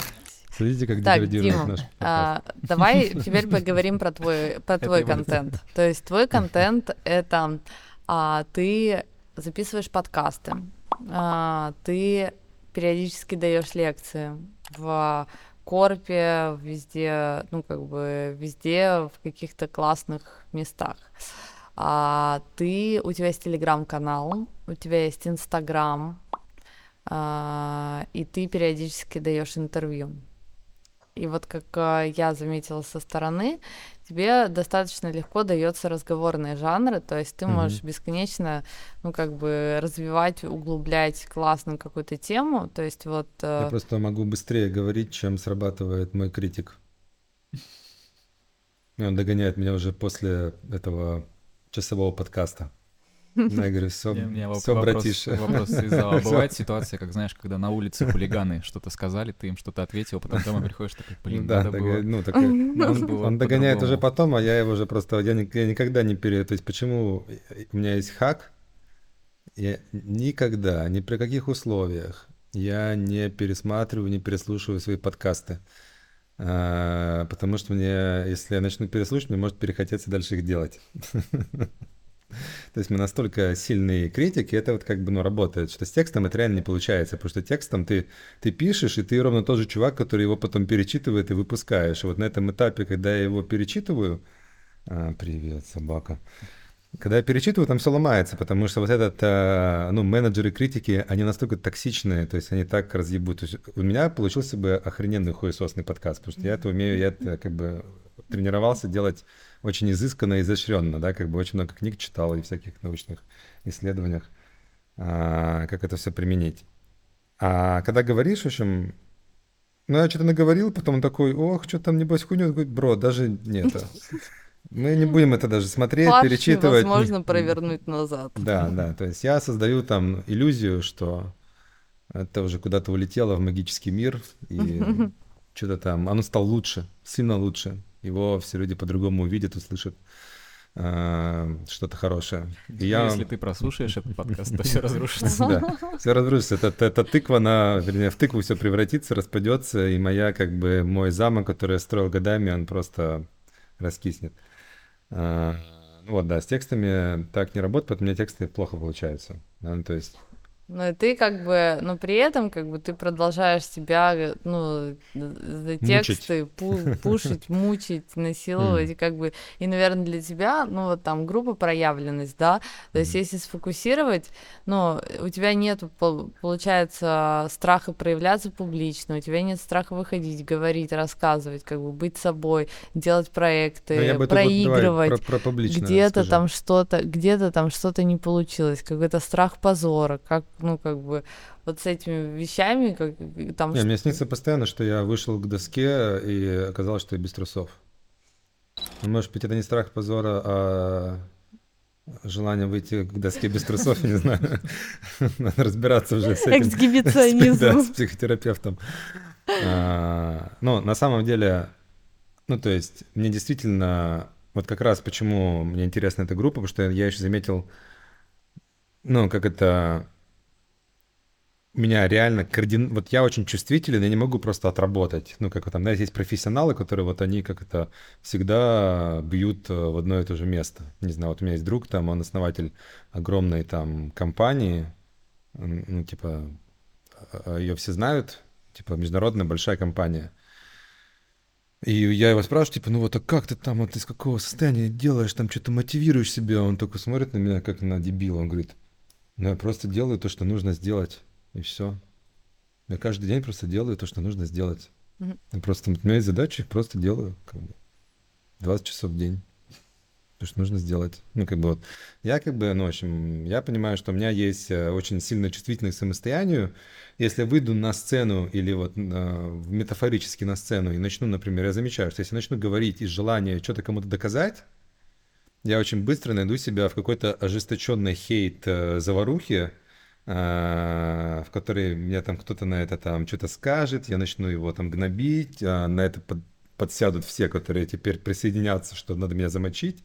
Смотрите, как Так, деградирует Дима, наш а, давай теперь поговорим про твой, про твой контент. То есть твой контент — это а, ты записываешь подкасты, а, ты периодически даешь лекции, в корпе, везде, ну, как бы, везде в каких-то классных местах. А ты, у тебя есть телеграм-канал, у тебя есть инстаграм, а, и ты периодически даешь интервью. И вот как а, я заметила со стороны, тебе достаточно легко дается разговорные жанры, то есть ты mm-hmm. можешь бесконечно, ну как бы развивать, углублять классную какую-то тему, то есть вот. Я э... просто могу быстрее говорить, чем срабатывает мой критик. И он догоняет меня уже после этого часового подкаста. Ну, я говорю, все, все братиша. Вопрос из Бывает ситуация, как, знаешь, когда на улице хулиганы что-то сказали, ты им что-то ответил, а потом домой приходишь такой, блин, да, надо так, было... Ну, так, он, он догоняет уже потом, а я его уже просто... Я, я никогда не пере... То есть почему у меня есть хак, я никогда, ни при каких условиях я не пересматриваю, не переслушиваю свои подкасты. А, потому что мне, если я начну переслушивать, мне может перехотеться дальше их делать. То есть мы настолько сильные критики, это вот как бы, ну, работает, что с текстом это реально не получается, потому что текстом ты, ты пишешь, и ты ровно тот же чувак, который его потом перечитывает и выпускаешь. И вот на этом этапе, когда я его перечитываю, а, привет, собака, когда я перечитываю, там все ломается, потому что вот этот, а, ну, менеджеры критики, они настолько токсичные, то есть они так разъебут. То есть у меня получился бы охрененный хуесосный подкаст, потому что я это умею, я это как бы тренировался делать очень изысканно и изощренно, да, как бы очень много книг читал и всяких научных исследованиях, а, как это все применить. А когда говоришь, в общем, ну, я что-то наговорил, потом он такой, ох, что там, небось, хуйню, бро, даже нет. Мы не будем это даже смотреть, Фарш перечитывать. Возможно провернуть назад. Да, да, то есть я создаю там иллюзию, что это уже куда-то улетело в магический мир, и что-то там, оно стало лучше, сильно лучше его все люди по-другому увидят, услышат э, что-то хорошее. И я... Если ты прослушаешь этот подкаст, то все разрушится. Да, все разрушится. Это, это тыква, на, вернее, в тыкву все превратится, распадется, и моя, как бы, мой замок, который я строил годами, он просто раскиснет. А, вот, да, с текстами так не работает, потому что у меня тексты плохо получаются. Да, то есть ну и ты как бы, но при этом как бы ты продолжаешь себя, ну, за тексты пу пушить, мучить, насиловать, mm. и как бы, и, наверное, для тебя, ну, вот там группа проявленность, да, то есть если сфокусировать, ну, у тебя нет, получается, страха проявляться публично, у тебя нет страха выходить, говорить, рассказывать, как бы быть собой, делать проекты, ну, проигрывать, про, про где-то там что-то, где-то там что-то не получилось, какой-то страх позора, как ну, как бы, вот с этими вещами, как там... Не, что... мне снится постоянно, что я вышел к доске, и оказалось, что я без трусов. Ну, может быть, это не страх позора, а желание выйти к доске без трусов, не знаю. Надо разбираться уже с этим. Эксгибиционизм. Да, с психотерапевтом. А, ну, на самом деле, ну, то есть, мне действительно, вот как раз почему мне интересна эта группа, потому что я еще заметил, ну, как это меня реально координ... Вот я очень чувствителен, я не могу просто отработать. Ну, как там, знаете, есть профессионалы, которые вот они как это всегда бьют э, в одно и то же место. Не знаю, вот у меня есть друг, там, он основатель огромной там компании, ну, типа, а, а, ее все знают, типа, международная большая компания. И я его спрашиваю, типа, ну вот, а как ты там, вот из какого состояния делаешь, там что-то мотивируешь себя? Он только смотрит на меня, как на дебила. Он говорит, ну я просто делаю то, что нужно сделать. И все. Я каждый день просто делаю то, что нужно сделать. Mm-hmm. Я просто у меня есть задачи, их просто делаю. Как бы, 20 часов в день. То, что нужно сделать. Ну, как бы вот. Я как бы, ну, в общем, я понимаю, что у меня есть э, очень сильная чувствительность к самостоянию. Если я выйду на сцену или вот э, метафорически на сцену и начну, например, я замечаю, что если начну говорить из желания что-то кому-то доказать, я очень быстро найду себя в какой-то ожесточенной хейт э, в которой мне там кто-то на это там что-то скажет, я начну его там гнобить, а на это под, подсядут все, которые теперь присоединятся, что надо меня замочить.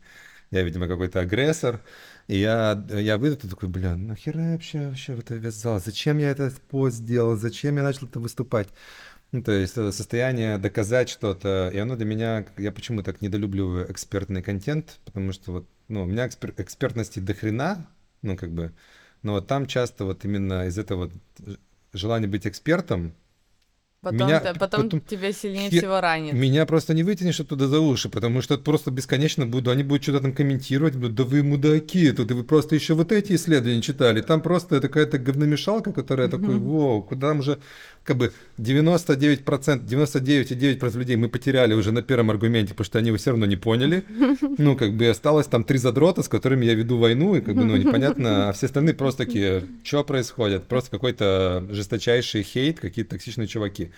Я, видимо, какой-то агрессор. И я, я выйду, и такой, бля, нахера я вообще, вообще в это ввязал? Зачем я этот пост сделал? Зачем я начал это выступать? Ну, то есть это состояние доказать что-то, и оно для меня, я почему так недолюбливаю экспертный контент, потому что вот, ну, у меня экспер, экспертности до хрена, ну, как бы, но вот там часто вот именно из этого желания быть экспертом Потом, Меня- ты- потом, потом тебя сильнее хе- всего ранит. Меня просто не вытянешь оттуда за уши, потому что просто бесконечно буду, они будут что-то там комментировать, будут, да вы мудаки, тут вы просто еще вот эти исследования читали, там просто такая-то говномешалка, которая такой, воу, куда там же, как бы 99%, 99,9% людей мы потеряли уже на первом аргументе, потому что они его все равно не поняли, ну, как бы осталось там три задрота, с которыми я веду войну, и как бы, ну, непонятно, а все остальные просто такие, что происходит, просто какой-то жесточайший хейт, какие-то токсичные чуваки.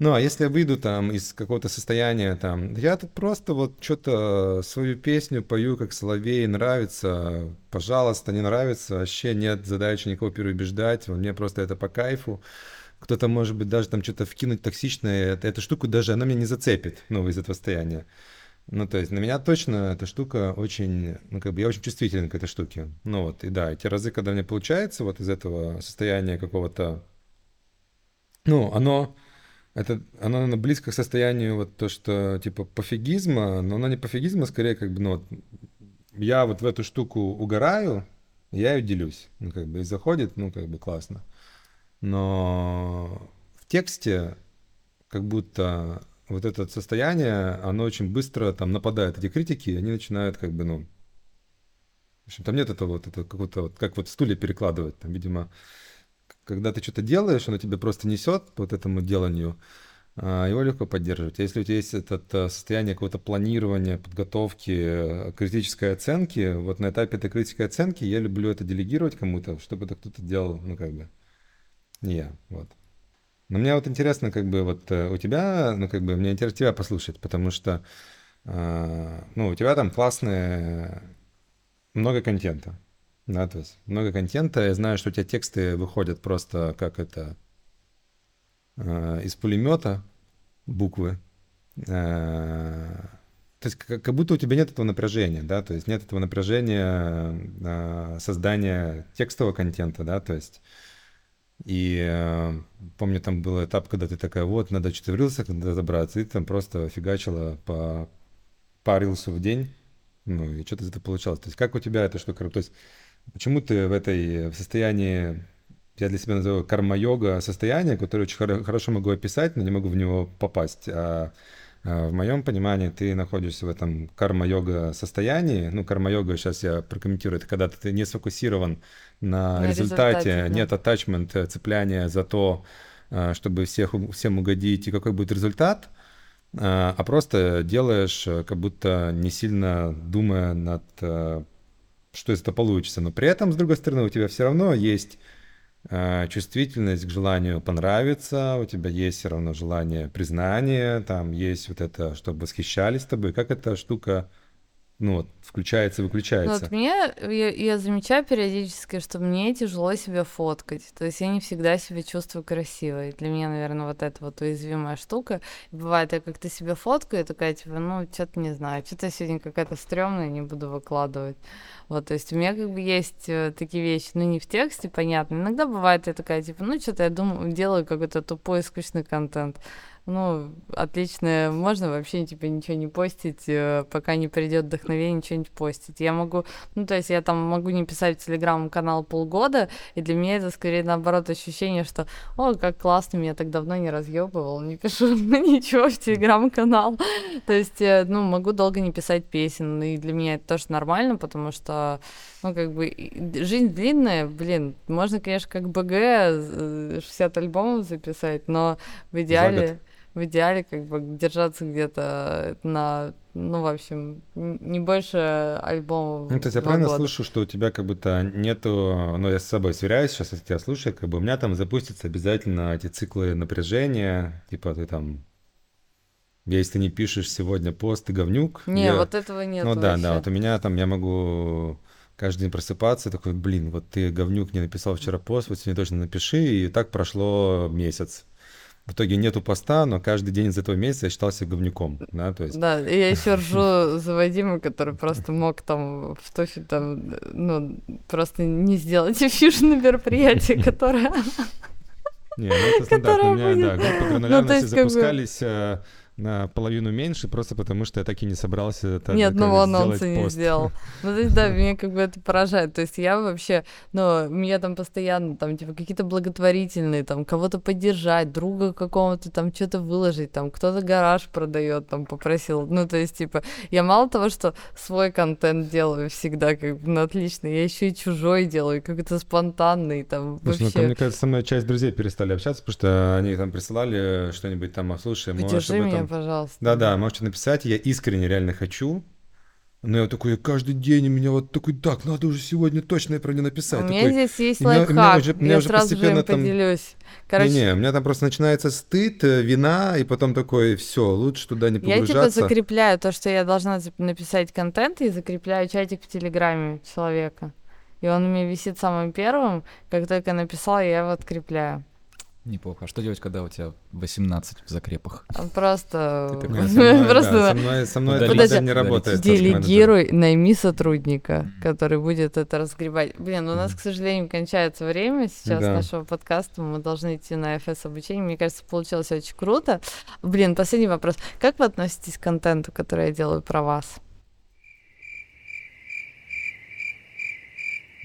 Ну, а если я выйду там из какого-то состояния, там, я тут просто вот что-то свою песню пою, как соловей, нравится, пожалуйста, не нравится, вообще нет задачи никого переубеждать, мне просто это по кайфу. Кто-то, может быть, даже там что-то вкинуть токсичное, эту штуку даже, она меня не зацепит, ну, из этого состояния. Ну, то есть на меня точно эта штука очень, ну, как бы я очень чувствителен к этой штуке. Ну, вот, и да, и те разы, когда мне получается вот из этого состояния какого-то, ну, оно, это, оно, наверно, близко к состоянию вот то, что, типа, пофигизма, но оно не пофигизма, скорее, как бы, ну, вот, я вот в эту штуку угораю, я ее делюсь, ну, как бы, и заходит, ну, как бы, классно. Но в тексте как будто вот это состояние, оно очень быстро там нападает, эти критики, они начинают как бы, ну, в общем, там нет этого вот, это какого-то, вот, как вот стулья перекладывать, там, видимо, когда ты что-то делаешь, оно тебя просто несет по вот этому деланию, а, его легко поддерживать. А Если у тебя есть это э, состояние какого-то планирования, подготовки, критической оценки, вот на этапе этой критической оценки я люблю это делегировать кому-то, чтобы это кто-то делал, ну, как бы, я, вот. Но мне вот интересно, как бы вот э, у тебя, ну как бы мне интересно тебя послушать, потому что, э, ну у тебя там классные, много контента, да, то есть много контента. Я знаю, что у тебя тексты выходят просто как это э, из пулемета буквы. Э, то есть как, как будто у тебя нет этого напряжения, да, то есть нет этого напряжения э, создания текстового контента, да, то есть и э, помню, там был этап, когда ты такая, вот, надо что-то в рилсах разобраться, и там просто фигачила по, рилсу в день, ну, и что-то из этого получалось. То есть как у тебя эта штука, то есть почему ты в этой в состоянии, я для себя называю карма-йога состояние, которое очень хоро- хорошо могу описать, но не могу в него попасть, а, в моем понимании ты находишься в этом карма-йога состоянии. Ну, карма-йога, сейчас я прокомментирую, это когда ты не сфокусирован на, На результате, результате, да. нет attachment, э, цепляния за то, а, чтобы всех, всем угодить и какой будет результат, а а просто делаешь, э, как будто не сильно думая над, э, что из этого получится. Но при этом, с другой стороны, у тебя все равно есть э, чувствительность к желанию понравиться, у тебя есть все равно желание признания, там есть вот это, чтобы восхищались тобой. Как эта штука, ну, вот, включается и Ну, выключается? вот мне, я, я замечаю периодически, что мне тяжело себя фоткать. То есть я не всегда себя чувствую красивой. Для меня, наверное, вот это вот уязвимая штука. Бывает, я как-то себя фоткаю, и такая, типа, ну, что-то не знаю, что-то сегодня какая-то стрёмная, не буду выкладывать. Вот, то есть у меня как бы есть э, такие вещи, ну, не в тексте, понятно. Иногда бывает, я такая, типа, ну, что-то я думаю, делаю какой-то тупой, скучный контент. Ну, отлично, можно вообще типа ничего не постить, э, пока не придет вдохновение, ничего не постить. Я могу, ну, то есть я там могу не писать в телеграм-канал полгода, и для меня это скорее наоборот ощущение, что, о, как классно, меня так давно не разъебывал, не пишу ничего в телеграм-канал. То есть, э, ну, могу долго не писать песен, и для меня это тоже нормально, потому что, ну, как бы, жизнь длинная, блин, можно, конечно, как БГ э, 60 альбомов записать, но в идеале, в идеале, как бы, держаться где-то на, ну, в общем, не больше альбомов Ну, то есть я правильно года. слышу, что у тебя как будто нету, ну, я с собой сверяюсь сейчас, если тебя слушаю, как бы у меня там запустятся обязательно эти циклы напряжения, типа ты там, если ты не пишешь сегодня пост, ты говнюк. Не, я- вот этого нет Ну да, да, вообще. вот у меня там, я могу каждый день просыпаться, такой, блин, вот ты, говнюк, не написал вчера пост, вот сегодня точно напиши, и так прошло месяц. В итоге нету поста, но каждый день из этого месяца я считался говнюком, да, то есть... Да, и я еще ржу за Вадима, который просто мог там в тофе там, ну, просто не сделать на мероприятие, которое... Не, ну это стандартно. У меня, да, группы Ну, гранулярности запускались э, на половину меньше, просто потому что я так и не собрался Ни одного анонса не сделал. Ну, то есть, да, меня как бы это поражает. То есть я вообще, ну, меня там постоянно, там, типа, какие-то благотворительные, там, кого-то поддержать, друга какого-то там что-то выложить, там, кто-то гараж продает, там, попросил. Ну, то есть, типа, я мало того, что свой контент делаю всегда, как бы, ну, отлично, я еще и чужой делаю, как-то спонтанный, там, Слушай, ну, вообще. там, мне кажется, со мной часть друзей перестали общаться, потому что они там присылали что-нибудь там, а слушай, можешь об меня, этом... пожалуйста. Да-да, можете написать, я искренне реально хочу. Но я такой, каждый день у меня вот такой, так, надо уже сегодня точно про не написать. У меня Такой, здесь есть у меня- меня лайфхак, уже- у меня я уже сразу же им там- поделюсь. Короче, Не-не, у меня там просто начинается стыд, э, вина, и потом такой, все, лучше туда не я типа погружаться. закрепляю то, что я должна типа, написать контент, и закрепляю чатик в Телеграме человека. И он у меня висит самым первым. Как только я написала, я его открепляю. Неплохо. А что делать, когда у тебя 18 в закрепах? Он Просто... Просто со мной, это не работает. Делегируй, найми сотрудника, который будет это разгребать. Блин, у нас, к сожалению, кончается время сейчас нашего подкаста. Мы должны идти на FS обучение. Мне кажется, получилось очень круто. Блин, последний вопрос. Как вы относитесь к контенту, который я делаю про вас?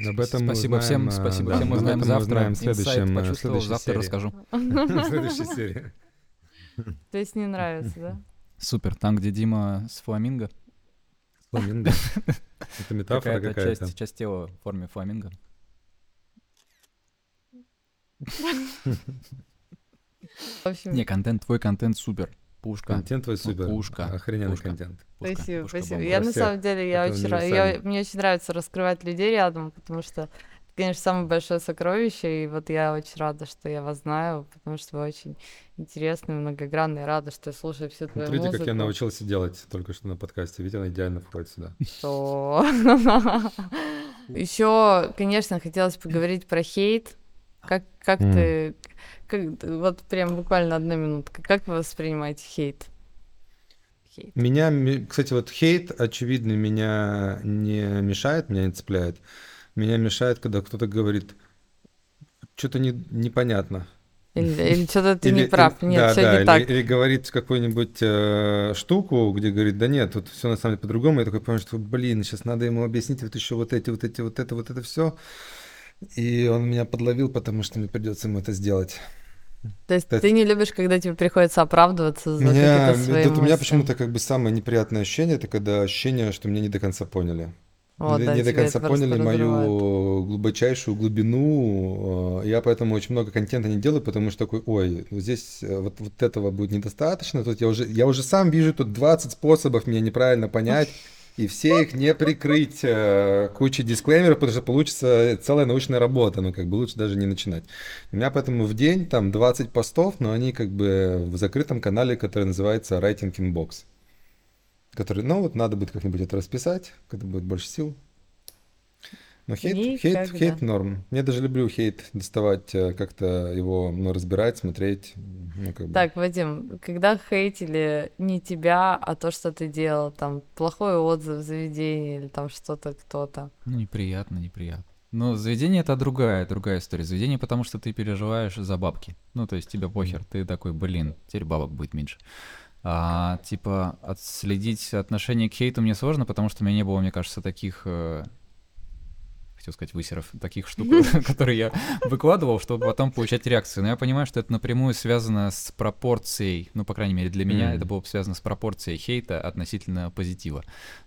Об этом мы спасибо узнаем, всем, спасибо да, всем, об узнаем этом мы завтра. узнаем в следующем, э, почувствовал, следующей завтра серии. расскажу. В следующей серии. То есть не нравится, да? Супер, там, где Дима с фламинго. Фламинго. Это метафора Какая-то часть, часть тела в форме фламинго. В Не, контент, твой контент супер. Пушка. Контент твой супер. пушка, Охрененный пушка. контент. Пушка, спасибо, пушка, спасибо. бомба. Я на самом деле, я Это очень, ра- я, мне очень нравится раскрывать людей рядом, потому что это, конечно, самое большое сокровище, и вот я очень рада, что я вас знаю, потому что вы очень интересный, многогранный, рада, что я слушаю всю твою Смотрите, музыку. как я научился делать только что на подкасте. Видите, она идеально входит сюда. что... Еще, конечно, хотелось поговорить про хейт. Как, как М. ты... Как, вот прям буквально одна минутка. Как вы воспринимаете хейт? Хейт. Меня, ме- кстати, вот хейт, очевидно, меня не мешает, меня не цепляет. Меня мешает, когда кто-то говорит, что-то не, непонятно. Или, или что-то ты не Или- прав. или- Нет, да, все да, не или, так. или говорит какую-нибудь э, штуку, где говорит, да нет, тут все на самом деле по-другому. Я такой понимаю, что, блин, сейчас надо ему объяснить вот еще вот эти, вот эти, вот это, вот это все. И он меня подловил, потому что мне придется ему это сделать. То есть это- ты не любишь, когда тебе приходится оправдываться за Меня, какие-то свои тут у меня мысли. почему-то как бы самое неприятное ощущение, это когда ощущение, что меня не до конца поняли. Вот, не, да, не до конца поняли мою глубочайшую глубину. э, Я поэтому очень много контента не делаю, потому что такой, ой, здесь э, вот, вот этого будет недостаточно. Тут я уже, я уже сам вижу тут 20 способов меня неправильно понять. И все их не прикрыть э, кучей дисклеймеров, потому что получится целая научная работа. Ну, как бы лучше даже не начинать. У меня поэтому в день там 20 постов, но они как бы в закрытом канале, который называется Writing Inbox. Который, ну, вот надо будет как-нибудь это расписать, когда будет больше сил. Но хейт, хейт, Никогда. хейт норм. Я даже люблю хейт доставать, э, как-то его ну, разбирать, смотреть. Ну, как бы. Так, Вадим, когда хейтили не тебя, а то, что ты делал, там, плохой отзыв в заведении или там что-то, кто-то. Ну, неприятно, неприятно. Но заведение это другая, другая история. Заведение, потому что ты переживаешь за бабки. Ну, то есть тебе похер. Ты такой, блин, теперь бабок будет меньше. А, типа, отследить отношение к хейту мне сложно, потому что у меня не было, мне кажется, таких э, хотел сказать, высеров, таких штук, которые я выкладывал, чтобы потом получать реакцию. Но я понимаю, что это напрямую связано с пропорцией, ну, по крайней мере, для меня это было бы связано с пропорцией хейта относительно позитива.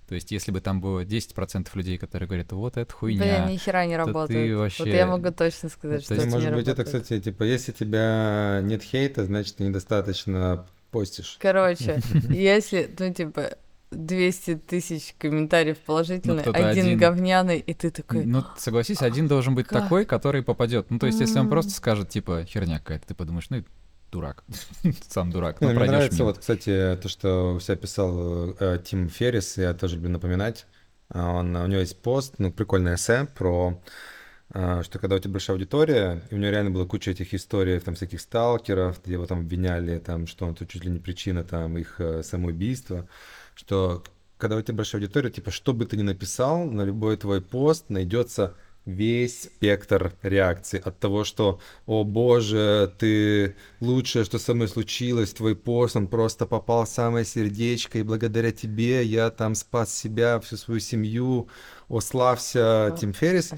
То есть, если бы там было 10% людей, которые говорят, вот это Блин, хуйня, ни хера не то ты работает. Вот вообще- я могу точно сказать, То что это может не быть, это, работает. кстати, типа, если тебя нет хейта, значит, ты недостаточно постишь. Короче, если, ну, типа, 200 тысяч комментариев положительных, кто-то один, один. говняный, и ты такой, Ну, согласись, один должен быть как? такой, который попадет. Ну, то есть, если он М. просто скажет, типа, херня какая-то, ты подумаешь, ну, и дурак. Сам дурак. Ну, мне нравится мимо. вот, кстати, то, что у себя писал э, Тим Феррис, я тоже люблю напоминать. А Он, у него есть пост, ну, прикольное эссе про а, что когда у тебя большая аудитория, и у него реально была куча этих историй, там, всяких сталкеров, где его там обвиняли, там, что он тут чуть ли не причина, там, их э, самоубийства, что когда у тебя большая аудитория, типа, что бы ты ни написал, на любой твой пост найдется весь спектр реакций от того, что «О боже, ты лучшее, что со мной случилось, твой пост, он просто попал в самое сердечко, и благодаря тебе я там спас себя, всю свою семью, о, славься, Тим Феррис»,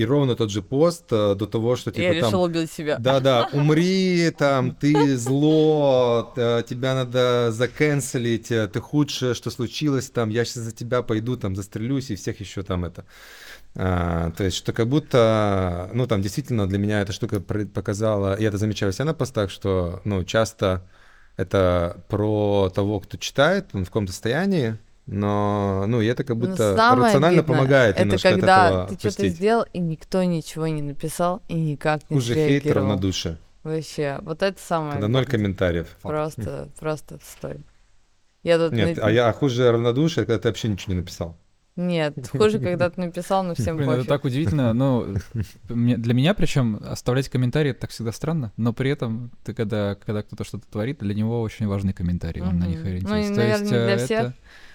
и ровно тот же пост э, до того, что типа Я там... решил убить себя. Да-да, умри, там, ты зло, э, тебя надо заканцелить, э, ты худшее, что случилось, там, я сейчас за тебя пойду, там, застрелюсь, и всех еще там это. А, то есть, что как будто, ну, там, действительно, для меня эта штука показала, и это замечаю себя на постах, что, ну, часто это про того, кто читает, он в каком состоянии, но, ну, и это как Но будто самое рационально обидное, помогает это немножко от когда этого ты что-то отпустить. сделал, и никто ничего не написал, и никак не Хуже хейт, равнодушие. Вообще, вот это самое Когда ноль комментариев. Просто, просто отстой. Я тут... Нет, на- а я а хуже равнодушие, когда ты вообще ничего не написал. Нет, хуже, когда ты написал, но всем Блин, это так удивительно. Ну, мне- для меня, причем, оставлять комментарии это так всегда странно, но при этом ты, когда, когда кто-то что-то творит, для него очень важны комментарии, он на них. Ну, ориентируется. То наверное, не э, для это- всех.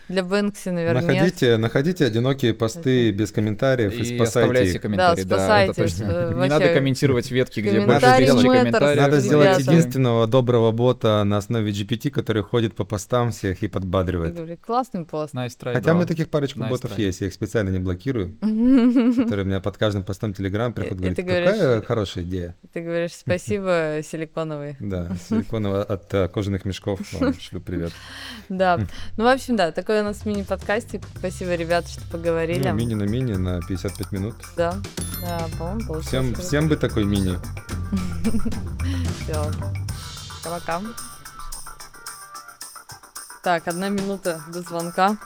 Для Бэнкси, наверное, нет. Находите, находите одинокие посты Это- без комментариев и, И спасайте оставляйте их. комментарии. Да, это спасайте, точно. э, Не вообще, надо комментировать ветки, где больше комментарии тысячи комментариев. Надо сделать Ребята. единственного доброго бота на основе GPT, который ходит по постам всех и подбадривает. говорю, Классный пост. Nice try, Хотя bro. мы таких парочку Nice ботов try. есть, я их специально не блокирую, которые у меня под каждым постом Телеграм приходят, И говорят, ты какая говоришь- хорошая идея. Ты говоришь, спасибо, силиконовый. Да, силиконового от э, кожаных мешков шлю привет. Да. Ну, в общем, да, такой у нас мини-подкастик. Спасибо, ребята, что поговорили. Ну, мини на мини на 55 минут. Да. Да, по-моему, получилось. Всем, круто. всем бы такой мини. Всё. Пока. Так, одна минута до звонка.